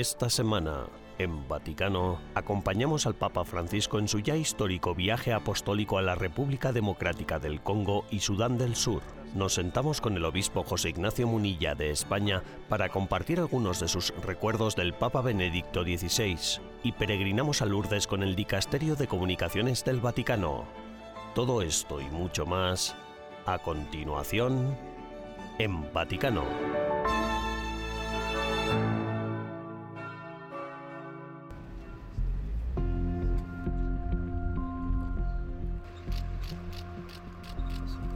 Esta semana, en Vaticano, acompañamos al Papa Francisco en su ya histórico viaje apostólico a la República Democrática del Congo y Sudán del Sur. Nos sentamos con el obispo José Ignacio Munilla de España para compartir algunos de sus recuerdos del Papa Benedicto XVI y peregrinamos a Lourdes con el Dicasterio de Comunicaciones del Vaticano. Todo esto y mucho más a continuación en Vaticano.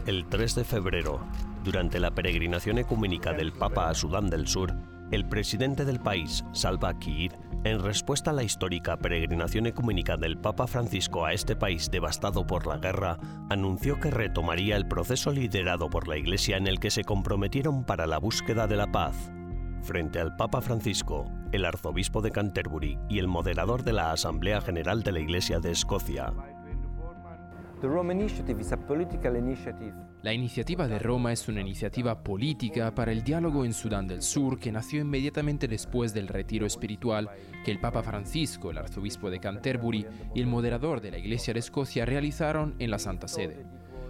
El 3 de febrero, durante la peregrinación ecumínica del Papa a Sudán del Sur, el presidente del país, Salva Kiir, en respuesta a la histórica peregrinación ecumínica del Papa Francisco a este país devastado por la guerra, anunció que retomaría el proceso liderado por la Iglesia en el que se comprometieron para la búsqueda de la paz. Frente al Papa Francisco, el arzobispo de Canterbury y el moderador de la Asamblea General de la Iglesia de Escocia, la iniciativa de Roma es una iniciativa política para el diálogo en Sudán del Sur que nació inmediatamente después del retiro espiritual que el Papa Francisco, el arzobispo de Canterbury y el moderador de la Iglesia de Escocia realizaron en la Santa Sede.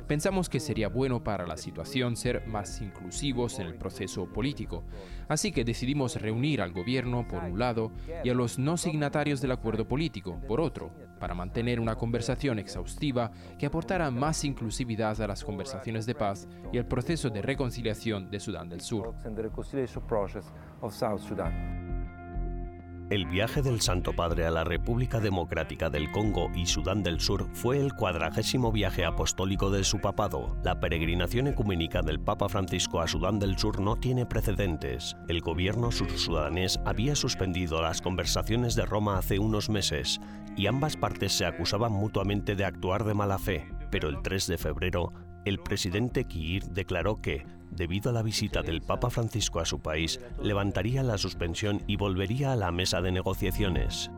Pensamos que sería bueno para la situación ser más inclusivos en el proceso político, así que decidimos reunir al gobierno por un lado y a los no signatarios del acuerdo político por otro, para mantener una conversación exhaustiva que aportara más inclusividad a las conversaciones de paz y el proceso de reconciliación de Sudán del Sur. El viaje del Santo Padre a la República Democrática del Congo y Sudán del Sur fue el cuadragésimo viaje apostólico de su papado. La peregrinación ecuménica del Papa Francisco a Sudán del Sur no tiene precedentes. El gobierno sursudanés había suspendido las conversaciones de Roma hace unos meses y ambas partes se acusaban mutuamente de actuar de mala fe. Pero el 3 de febrero, el presidente Kiir declaró que, debido a la visita del Papa Francisco a su país, levantaría la suspensión y volvería a la mesa de negociaciones.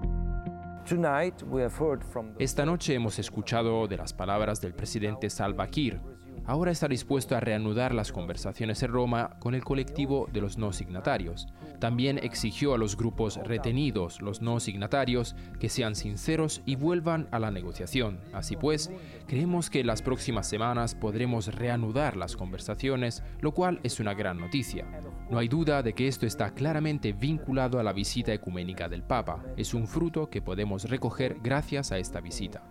Esta noche hemos escuchado de las palabras del presidente Salva Kiir, ahora está dispuesto a reanudar las conversaciones en Roma con el colectivo de los no signatarios. También exigió a los grupos retenidos, los no signatarios, que sean sinceros y vuelvan a la negociación. Así pues, creemos que en las próximas semanas podremos reanudar las conversaciones, lo cual es una gran noticia. No hay duda de que esto está claramente vinculado a la visita ecuménica del Papa. Es un fruto que podemos recoger gracias a esta visita.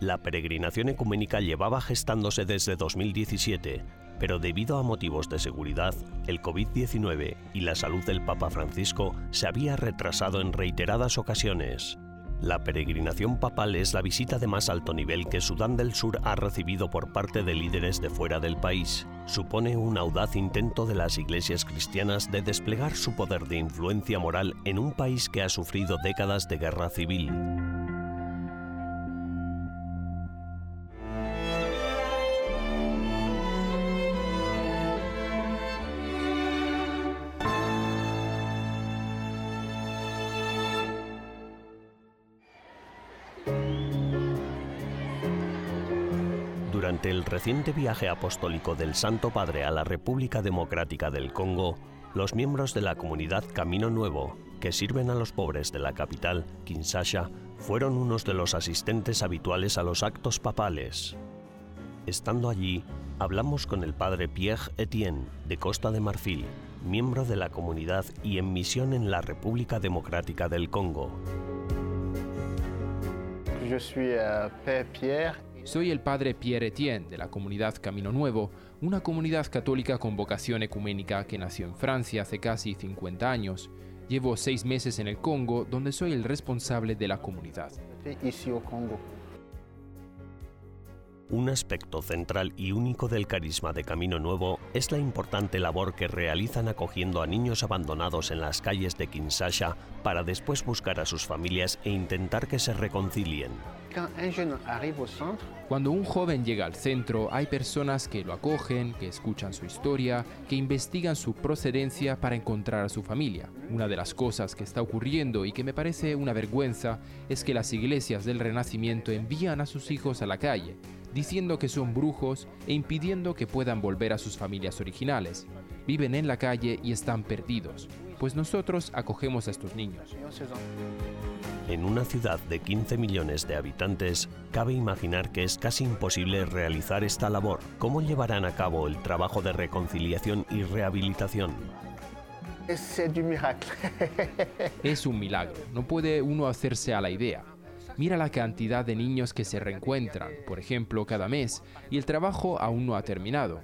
La peregrinación ecuménica llevaba gestándose desde 2017, pero debido a motivos de seguridad, el COVID-19 y la salud del Papa Francisco se había retrasado en reiteradas ocasiones. La peregrinación papal es la visita de más alto nivel que Sudán del Sur ha recibido por parte de líderes de fuera del país. Supone un audaz intento de las iglesias cristianas de desplegar su poder de influencia moral en un país que ha sufrido décadas de guerra civil. Reciente viaje apostólico del Santo Padre a la República Democrática del Congo, los miembros de la comunidad Camino Nuevo, que sirven a los pobres de la capital, Kinshasa, fueron unos de los asistentes habituales a los actos papales. Estando allí, hablamos con el padre Pierre Etienne, de Costa de Marfil, miembro de la comunidad y en misión en la República Democrática del Congo. Yo soy uh, Pierre soy el padre Pierre Etienne de la comunidad Camino Nuevo, una comunidad católica con vocación ecuménica que nació en Francia hace casi 50 años. Llevo seis meses en el Congo, donde soy el responsable de la comunidad. Un aspecto central y único del carisma de Camino Nuevo es la importante labor que realizan acogiendo a niños abandonados en las calles de Kinshasa para después buscar a sus familias e intentar que se reconcilien. Cuando un joven llega al centro, hay personas que lo acogen, que escuchan su historia, que investigan su procedencia para encontrar a su familia. Una de las cosas que está ocurriendo y que me parece una vergüenza es que las iglesias del Renacimiento envían a sus hijos a la calle diciendo que son brujos e impidiendo que puedan volver a sus familias originales. Viven en la calle y están perdidos, pues nosotros acogemos a estos niños. En una ciudad de 15 millones de habitantes, cabe imaginar que es casi imposible realizar esta labor. ¿Cómo llevarán a cabo el trabajo de reconciliación y rehabilitación? Es un milagro, no puede uno hacerse a la idea. Mira la cantidad de niños que se reencuentran, por ejemplo, cada mes, y el trabajo aún no ha terminado.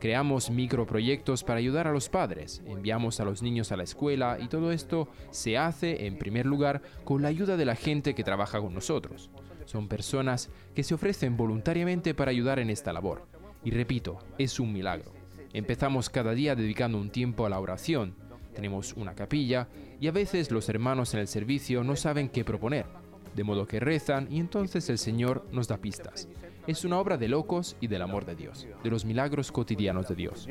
Creamos microproyectos para ayudar a los padres, enviamos a los niños a la escuela y todo esto se hace, en primer lugar, con la ayuda de la gente que trabaja con nosotros. Son personas que se ofrecen voluntariamente para ayudar en esta labor. Y repito, es un milagro. Empezamos cada día dedicando un tiempo a la oración. Tenemos una capilla y a veces los hermanos en el servicio no saben qué proponer, de modo que rezan y entonces el Señor nos da pistas es una obra de locos y del amor de Dios, de los milagros cotidianos de Dios.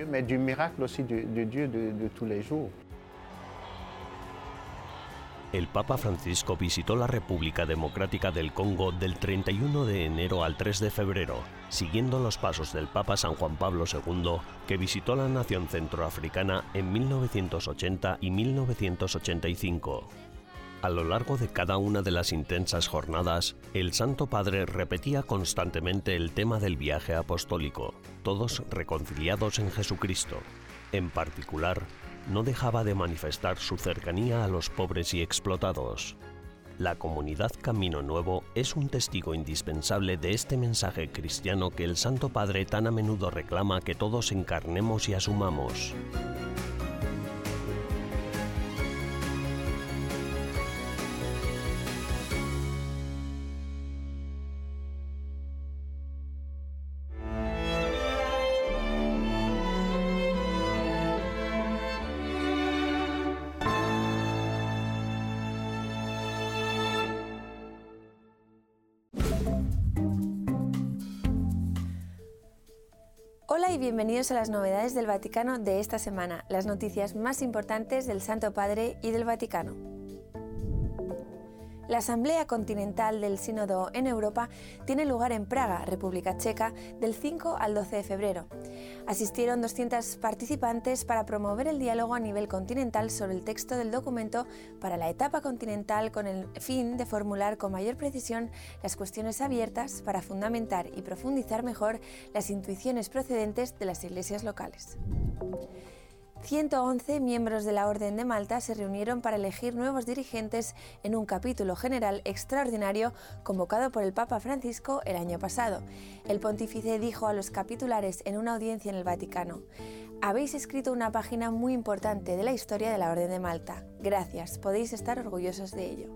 El Papa Francisco visitó la República Democrática del Congo del 31 de enero al 3 de febrero, siguiendo los pasos del Papa San Juan Pablo II, que visitó la nación centroafricana en 1980 y 1985. A lo largo de cada una de las intensas jornadas, el Santo Padre repetía constantemente el tema del viaje apostólico, todos reconciliados en Jesucristo. En particular, no dejaba de manifestar su cercanía a los pobres y explotados. La comunidad Camino Nuevo es un testigo indispensable de este mensaje cristiano que el Santo Padre tan a menudo reclama que todos encarnemos y asumamos. Y bienvenidos a las novedades del Vaticano de esta semana, las noticias más importantes del Santo Padre y del Vaticano. La Asamblea Continental del Sínodo en Europa tiene lugar en Praga, República Checa, del 5 al 12 de febrero. Asistieron 200 participantes para promover el diálogo a nivel continental sobre el texto del documento para la etapa continental con el fin de formular con mayor precisión las cuestiones abiertas para fundamentar y profundizar mejor las intuiciones procedentes de las iglesias locales. 111 miembros de la Orden de Malta se reunieron para elegir nuevos dirigentes en un capítulo general extraordinario convocado por el Papa Francisco el año pasado. El pontífice dijo a los capitulares en una audiencia en el Vaticano, habéis escrito una página muy importante de la historia de la Orden de Malta. Gracias, podéis estar orgullosos de ello.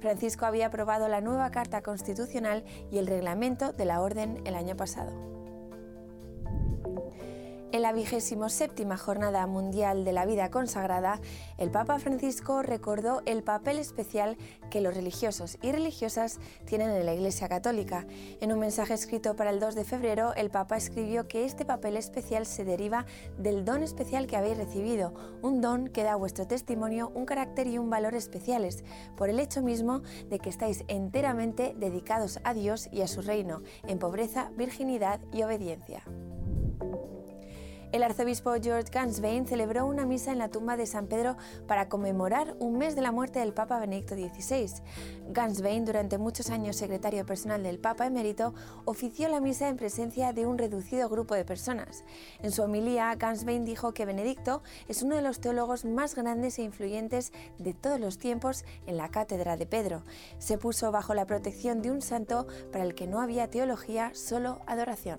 Francisco había aprobado la nueva Carta Constitucional y el reglamento de la Orden el año pasado. En la vigésimo séptima Jornada Mundial de la Vida Consagrada, el Papa Francisco recordó el papel especial que los religiosos y religiosas tienen en la Iglesia Católica. En un mensaje escrito para el 2 de febrero, el Papa escribió que este papel especial se deriva del don especial que habéis recibido, un don que da a vuestro testimonio un carácter y un valor especiales, por el hecho mismo de que estáis enteramente dedicados a Dios y a su reino, en pobreza, virginidad y obediencia. El arzobispo George Ganswein celebró una misa en la tumba de San Pedro para conmemorar un mes de la muerte del Papa Benedicto XVI. Ganswein, durante muchos años secretario personal del Papa emérito, ofició la misa en presencia de un reducido grupo de personas. En su homilía, Ganswein dijo que Benedicto es uno de los teólogos más grandes e influyentes de todos los tiempos en la cátedra de Pedro. Se puso bajo la protección de un santo para el que no había teología, solo adoración.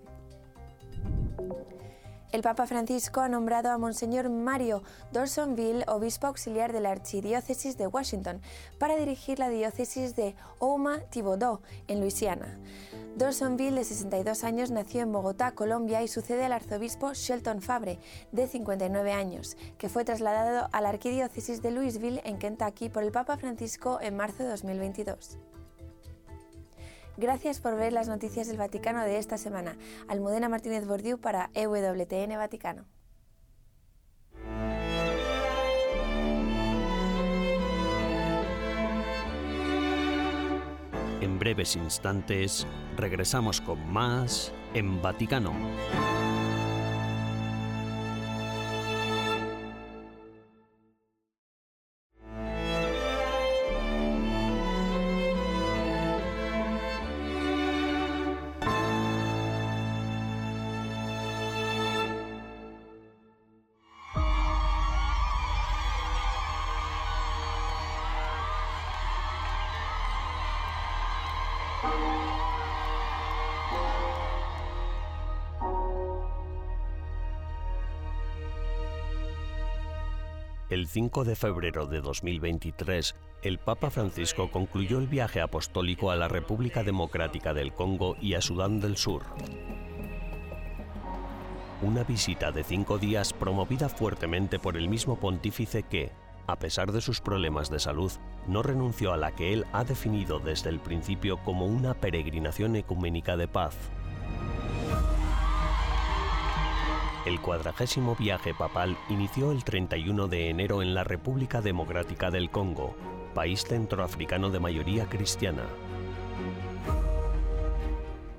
El Papa Francisco ha nombrado a Monseñor Mario Dorsonville obispo auxiliar de la Archidiócesis de Washington para dirigir la diócesis de Houma-Thibodaux, en Luisiana. Dorsonville, de 62 años, nació en Bogotá, Colombia, y sucede al arzobispo Shelton Fabre, de 59 años, que fue trasladado a la Arquidiócesis de Louisville, en Kentucky, por el Papa Francisco en marzo de 2022. Gracias por ver las noticias del Vaticano de esta semana. Almudena Martínez Bordiú para EWTN Vaticano. En breves instantes regresamos con más en Vaticano. El 5 de febrero de 2023, el Papa Francisco concluyó el viaje apostólico a la República Democrática del Congo y a Sudán del Sur. Una visita de cinco días promovida fuertemente por el mismo pontífice que, a pesar de sus problemas de salud, no renunció a la que él ha definido desde el principio como una peregrinación ecuménica de paz. El cuadragésimo viaje papal inició el 31 de enero en la República Democrática del Congo, país centroafricano de mayoría cristiana.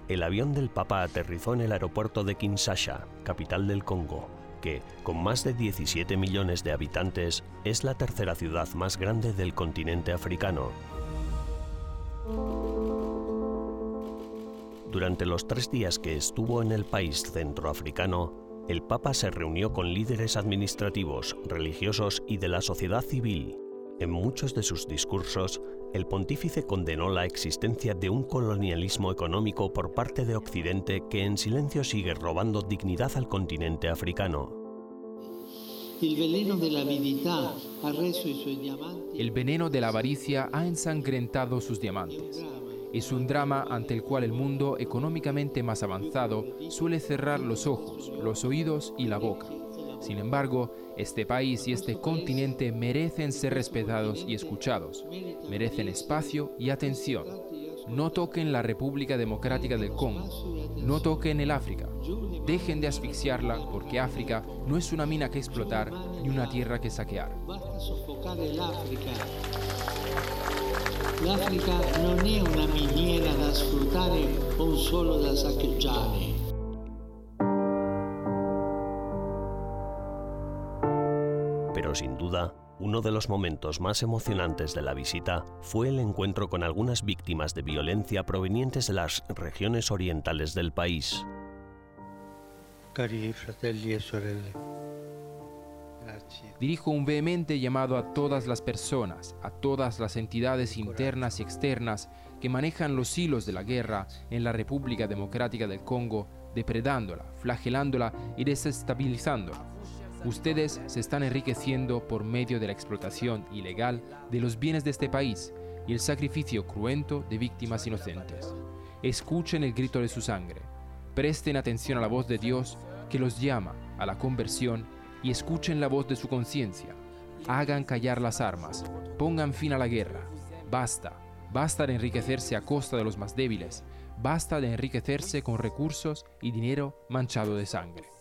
El avión del Papa aterrizó en el aeropuerto de Kinshasa, capital del Congo, que, con más de 17 millones de habitantes, es la tercera ciudad más grande del continente africano. Durante los tres días que estuvo en el país centroafricano, el Papa se reunió con líderes administrativos, religiosos y de la sociedad civil. En muchos de sus discursos, el pontífice condenó la existencia de un colonialismo económico por parte de Occidente que en silencio sigue robando dignidad al continente africano. El veneno de la avaricia ha ensangrentado sus diamantes. Es un drama ante el cual el mundo económicamente más avanzado suele cerrar los ojos, los oídos y la boca. Sin embargo, este país y este continente merecen ser respetados y escuchados, merecen espacio y atención. No toquen la República Democrática del Congo, no toquen el África, dejen de asfixiarla porque África no es una mina que explotar ni una tierra que saquear. L'Africa non è una miniera da sfruttare o solo da saccheggiare. Pero sin duda, uno de los momentos más emocionantes de la visita fue el encuentro con algunas víctimas de violencia provenientes de las regiones orientales del país. Cari fratelli e sorelle, Dirijo un vehemente llamado a todas las personas, a todas las entidades internas y externas que manejan los hilos de la guerra en la República Democrática del Congo, depredándola, flagelándola y desestabilizándola. Ustedes se están enriqueciendo por medio de la explotación ilegal de los bienes de este país y el sacrificio cruento de víctimas inocentes. Escuchen el grito de su sangre. Presten atención a la voz de Dios que los llama a la conversión y escuchen la voz de su conciencia. Hagan callar las armas, pongan fin a la guerra. Basta, basta de enriquecerse a costa de los más débiles, basta de enriquecerse con recursos y dinero manchado de sangre.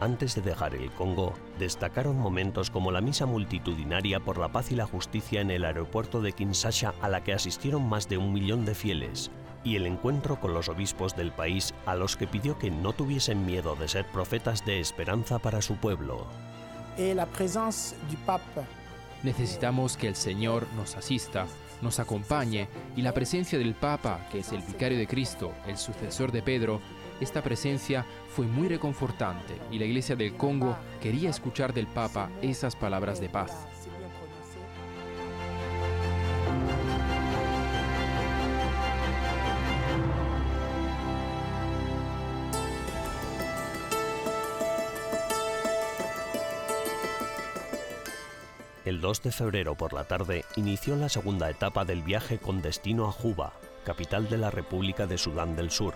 Antes de dejar el Congo, destacaron momentos como la misa multitudinaria por la paz y la justicia en el aeropuerto de Kinshasa a la que asistieron más de un millón de fieles, y el encuentro con los obispos del país a los que pidió que no tuviesen miedo de ser profetas de esperanza para su pueblo. Necesitamos que el Señor nos asista, nos acompañe y la presencia del Papa, que es el vicario de Cristo, el sucesor de Pedro, esta presencia fue muy reconfortante y la Iglesia del Congo quería escuchar del Papa esas palabras de paz. El 2 de febrero por la tarde inició la segunda etapa del viaje con destino a Juba, capital de la República de Sudán del Sur,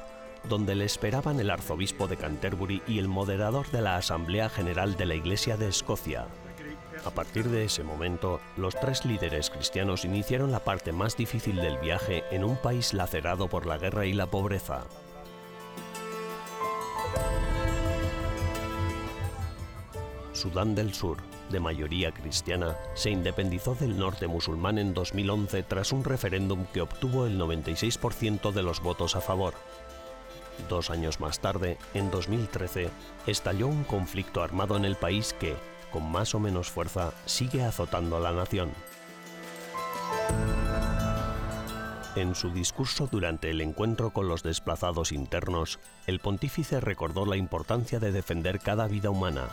donde le esperaban el arzobispo de Canterbury y el moderador de la Asamblea General de la Iglesia de Escocia. A partir de ese momento, los tres líderes cristianos iniciaron la parte más difícil del viaje en un país lacerado por la guerra y la pobreza. Sudán del Sur, de mayoría cristiana, se independizó del norte musulmán en 2011 tras un referéndum que obtuvo el 96% de los votos a favor. Dos años más tarde, en 2013, estalló un conflicto armado en el país que, con más o menos fuerza, sigue azotando a la nación. En su discurso durante el encuentro con los desplazados internos, el pontífice recordó la importancia de defender cada vida humana.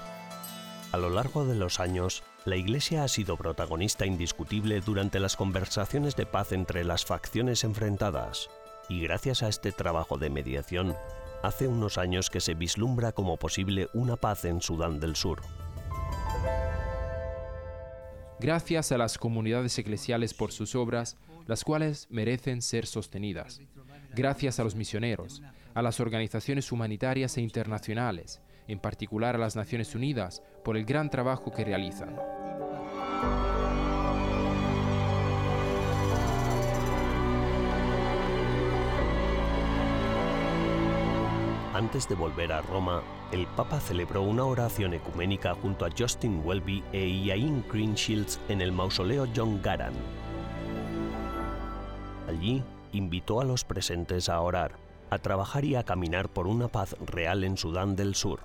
A lo largo de los años, la Iglesia ha sido protagonista indiscutible durante las conversaciones de paz entre las facciones enfrentadas, y gracias a este trabajo de mediación, hace unos años que se vislumbra como posible una paz en Sudán del Sur. gracias a las comunidades eclesiales por sus obras, las cuales merecen ser sostenidas, gracias a los misioneros, a las organizaciones humanitarias e internacionales, en particular a las Naciones Unidas, por el gran trabajo que realizan. Antes de volver a Roma, el Papa celebró una oración ecuménica junto a Justin Welby e Iain Greenshields en el mausoleo John Garan. Allí invitó a los presentes a orar, a trabajar y a caminar por una paz real en Sudán del Sur.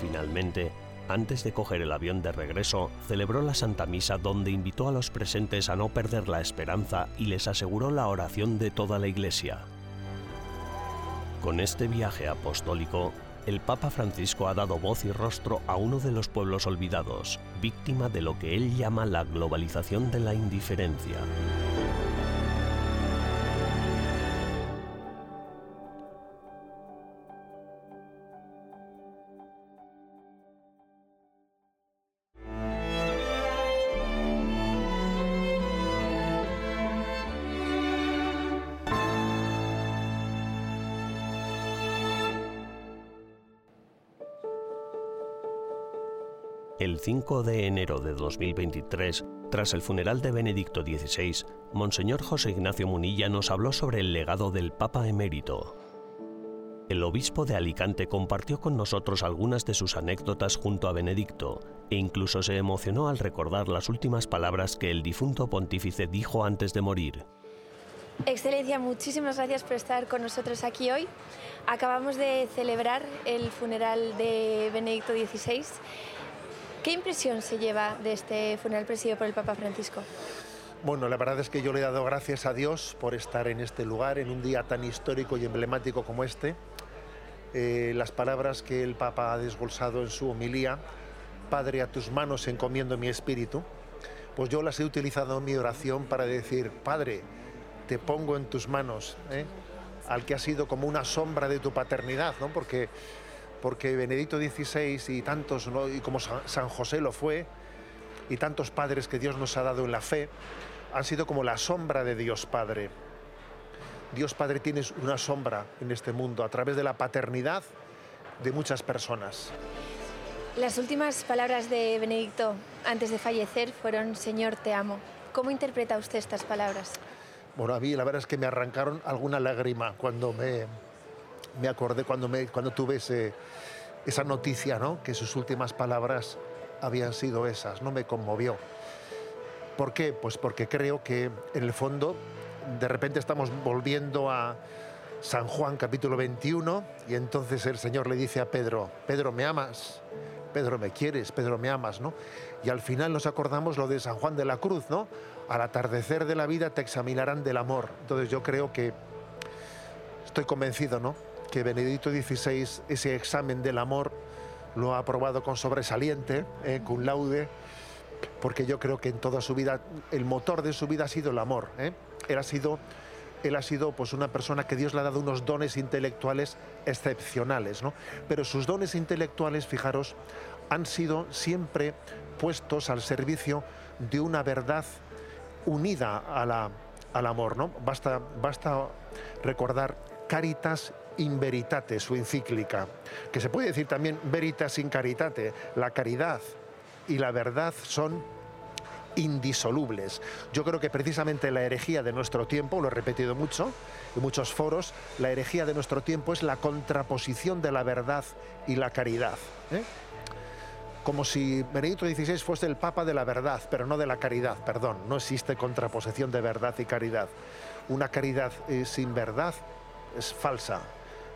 Finalmente, antes de coger el avión de regreso, celebró la Santa Misa donde invitó a los presentes a no perder la esperanza y les aseguró la oración de toda la Iglesia. Con este viaje apostólico, el Papa Francisco ha dado voz y rostro a uno de los pueblos olvidados, víctima de lo que él llama la globalización de la indiferencia. El 5 de enero de 2023, tras el funeral de Benedicto XVI, Monseñor José Ignacio Munilla nos habló sobre el legado del Papa emérito. El obispo de Alicante compartió con nosotros algunas de sus anécdotas junto a Benedicto e incluso se emocionó al recordar las últimas palabras que el difunto pontífice dijo antes de morir. Excelencia, muchísimas gracias por estar con nosotros aquí hoy. Acabamos de celebrar el funeral de Benedicto XVI ¿Qué impresión se lleva de este funeral presidido por el Papa Francisco? Bueno, la verdad es que yo le he dado gracias a Dios por estar en este lugar, en un día tan histórico y emblemático como este. Eh, las palabras que el Papa ha desbolsado en su homilía, Padre, a tus manos encomiendo mi espíritu, pues yo las he utilizado en mi oración para decir, Padre, te pongo en tus manos, ¿eh? al que ha sido como una sombra de tu paternidad, ¿no? porque porque Benedicto XVI y tantos, y como San José lo fue, y tantos padres que Dios nos ha dado en la fe, han sido como la sombra de Dios Padre. Dios Padre tiene una sombra en este mundo a través de la paternidad de muchas personas. Las últimas palabras de Benedicto antes de fallecer fueron Señor, te amo. ¿Cómo interpreta usted estas palabras? Bueno, a mí la verdad es que me arrancaron alguna lágrima cuando me, me acordé cuando, cuando tuve esa noticia, ¿no? que sus últimas palabras habían sido esas, no me conmovió. ¿Por qué? Pues porque creo que en el fondo de repente estamos volviendo a San Juan capítulo 21 y entonces el Señor le dice a Pedro, Pedro, ¿me amas? Pedro, ¿me quieres? Pedro, ¿me amas? ¿no? Y al final nos acordamos lo de San Juan de la Cruz, ¿no? Al atardecer de la vida te examinarán del amor. Entonces yo creo que estoy convencido, ¿no? Que Benedicto XVI ese examen del amor lo ha aprobado con sobresaliente, eh, laude, porque yo creo que en toda su vida, el motor de su vida ha sido el amor. Eh. Él ha sido, él ha sido pues, una persona que Dios le ha dado unos dones intelectuales excepcionales, ¿no? pero sus dones intelectuales, fijaros, han sido siempre puestos al servicio de una verdad unida al amor. ¿no? Basta, basta recordar Caritas in veritate, su encíclica, que se puede decir también veritas in caritate, la caridad y la verdad son indisolubles. Yo creo que precisamente la herejía de nuestro tiempo, lo he repetido mucho en muchos foros, la herejía de nuestro tiempo es la contraposición de la verdad y la caridad. ¿eh? Como si Benedicto XVI fuese el Papa de la verdad, pero no de la caridad, perdón, no existe contraposición de verdad y caridad. Una caridad eh, sin verdad es falsa,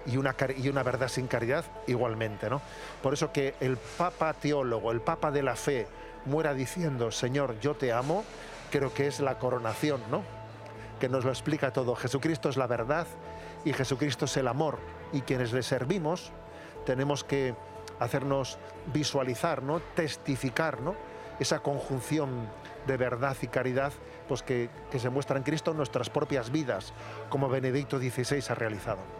y una, verdad sin caridad igualmente. ¿no? Por eso que el Papa teólogo, el Papa de la fe, muera diciendo, Señor, yo te amo, creo que es la coronación, ¿no? Que nos lo explica todo. Jesucristo es la verdad y Jesucristo es el amor. Y quienes le servimos tenemos que hacernos visualizar, ¿no? Testificar, ¿no? Esa conjunción de verdad y caridad pues que, que se muestra en Cristo en nuestras propias vidas, como Benedicto XVI ha realizado.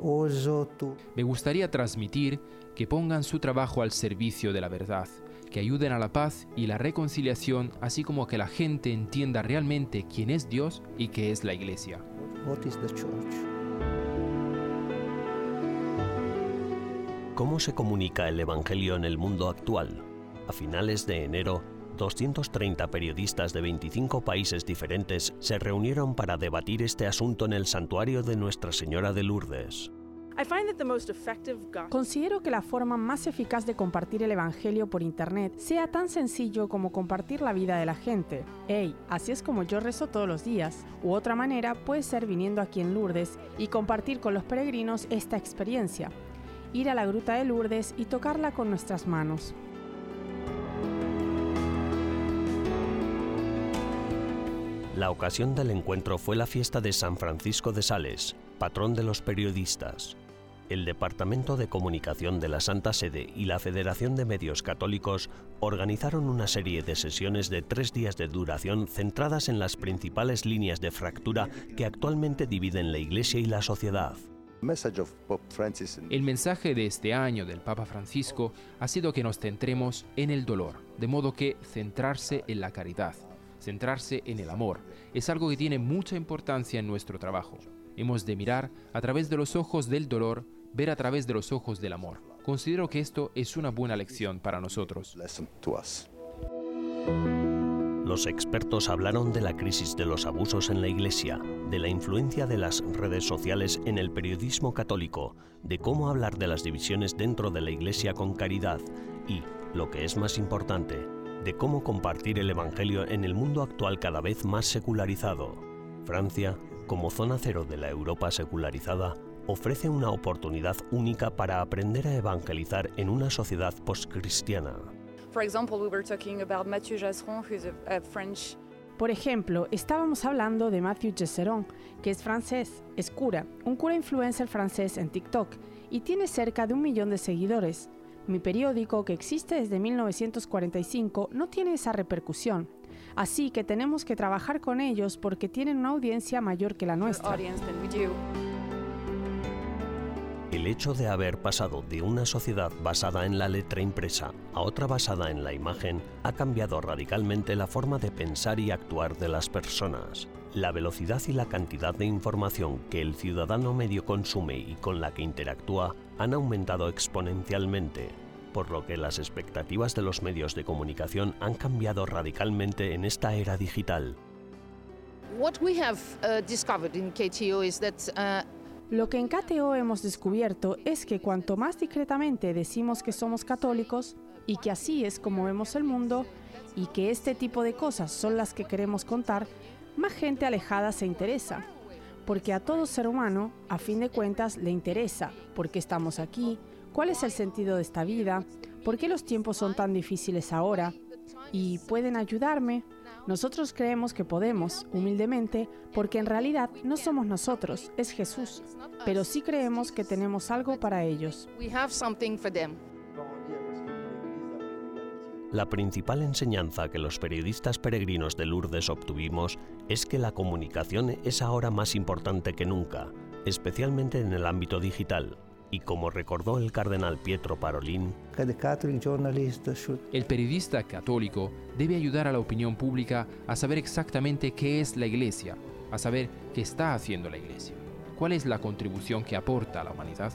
Uh, Me gustaría transmitir que pongan su trabajo al servicio de la verdad, que ayuden a la paz y la reconciliación, así como que la gente entienda realmente quién es Dios y qué es la Iglesia. ¿Cómo se comunica el Evangelio en el mundo actual? A finales de enero, 230 periodistas de 25 países diferentes se reunieron para debatir este asunto en el santuario de Nuestra Señora de Lourdes. Considero que la forma más eficaz de compartir el Evangelio por Internet sea tan sencillo como compartir la vida de la gente. Hey, así es como yo rezo todos los días. U otra manera puede ser viniendo aquí en Lourdes y compartir con los peregrinos esta experiencia. Ir a la gruta de Lourdes y tocarla con nuestras manos. La ocasión del encuentro fue la fiesta de San Francisco de Sales, patrón de los periodistas. El Departamento de Comunicación de la Santa Sede y la Federación de Medios Católicos organizaron una serie de sesiones de tres días de duración centradas en las principales líneas de fractura que actualmente dividen la Iglesia y la sociedad. El mensaje de este año del Papa Francisco ha sido que nos centremos en el dolor, de modo que centrarse en la caridad centrarse en el amor. Es algo que tiene mucha importancia en nuestro trabajo. Hemos de mirar a través de los ojos del dolor, ver a través de los ojos del amor. Considero que esto es una buena lección para nosotros. Los expertos hablaron de la crisis de los abusos en la Iglesia, de la influencia de las redes sociales en el periodismo católico, de cómo hablar de las divisiones dentro de la Iglesia con caridad y, lo que es más importante, de cómo compartir el Evangelio en el mundo actual cada vez más secularizado. Francia, como zona cero de la Europa secularizada, ofrece una oportunidad única para aprender a evangelizar en una sociedad postcristiana. Por ejemplo, estábamos hablando de Matthew Gesseron, que es francés, es cura, un cura influencer francés en TikTok y tiene cerca de un millón de seguidores. Mi periódico, que existe desde 1945, no tiene esa repercusión. Así que tenemos que trabajar con ellos porque tienen una audiencia mayor que la nuestra. El hecho de haber pasado de una sociedad basada en la letra impresa a otra basada en la imagen ha cambiado radicalmente la forma de pensar y actuar de las personas. La velocidad y la cantidad de información que el ciudadano medio consume y con la que interactúa han aumentado exponencialmente, por lo que las expectativas de los medios de comunicación han cambiado radicalmente en esta era digital. What we have uh, discovered in KTO is that uh, Lo que en KTO hemos descubierto es que cuanto más discretamente decimos que somos católicos y que así es como vemos el mundo y que este tipo de cosas son las que queremos contar, más gente alejada se interesa. Porque a todo ser humano, a fin de cuentas, le interesa por qué estamos aquí, cuál es el sentido de esta vida, por qué los tiempos son tan difíciles ahora, y pueden ayudarme. Nosotros creemos que podemos, humildemente, porque en realidad no somos nosotros, es Jesús, pero sí creemos que tenemos algo para ellos. La principal enseñanza que los periodistas peregrinos de Lourdes obtuvimos es que la comunicación es ahora más importante que nunca, especialmente en el ámbito digital, y como recordó el cardenal Pietro Parolin, el periodista católico debe ayudar a la opinión pública a saber exactamente qué es la Iglesia, a saber qué está haciendo la Iglesia, cuál es la contribución que aporta a la humanidad.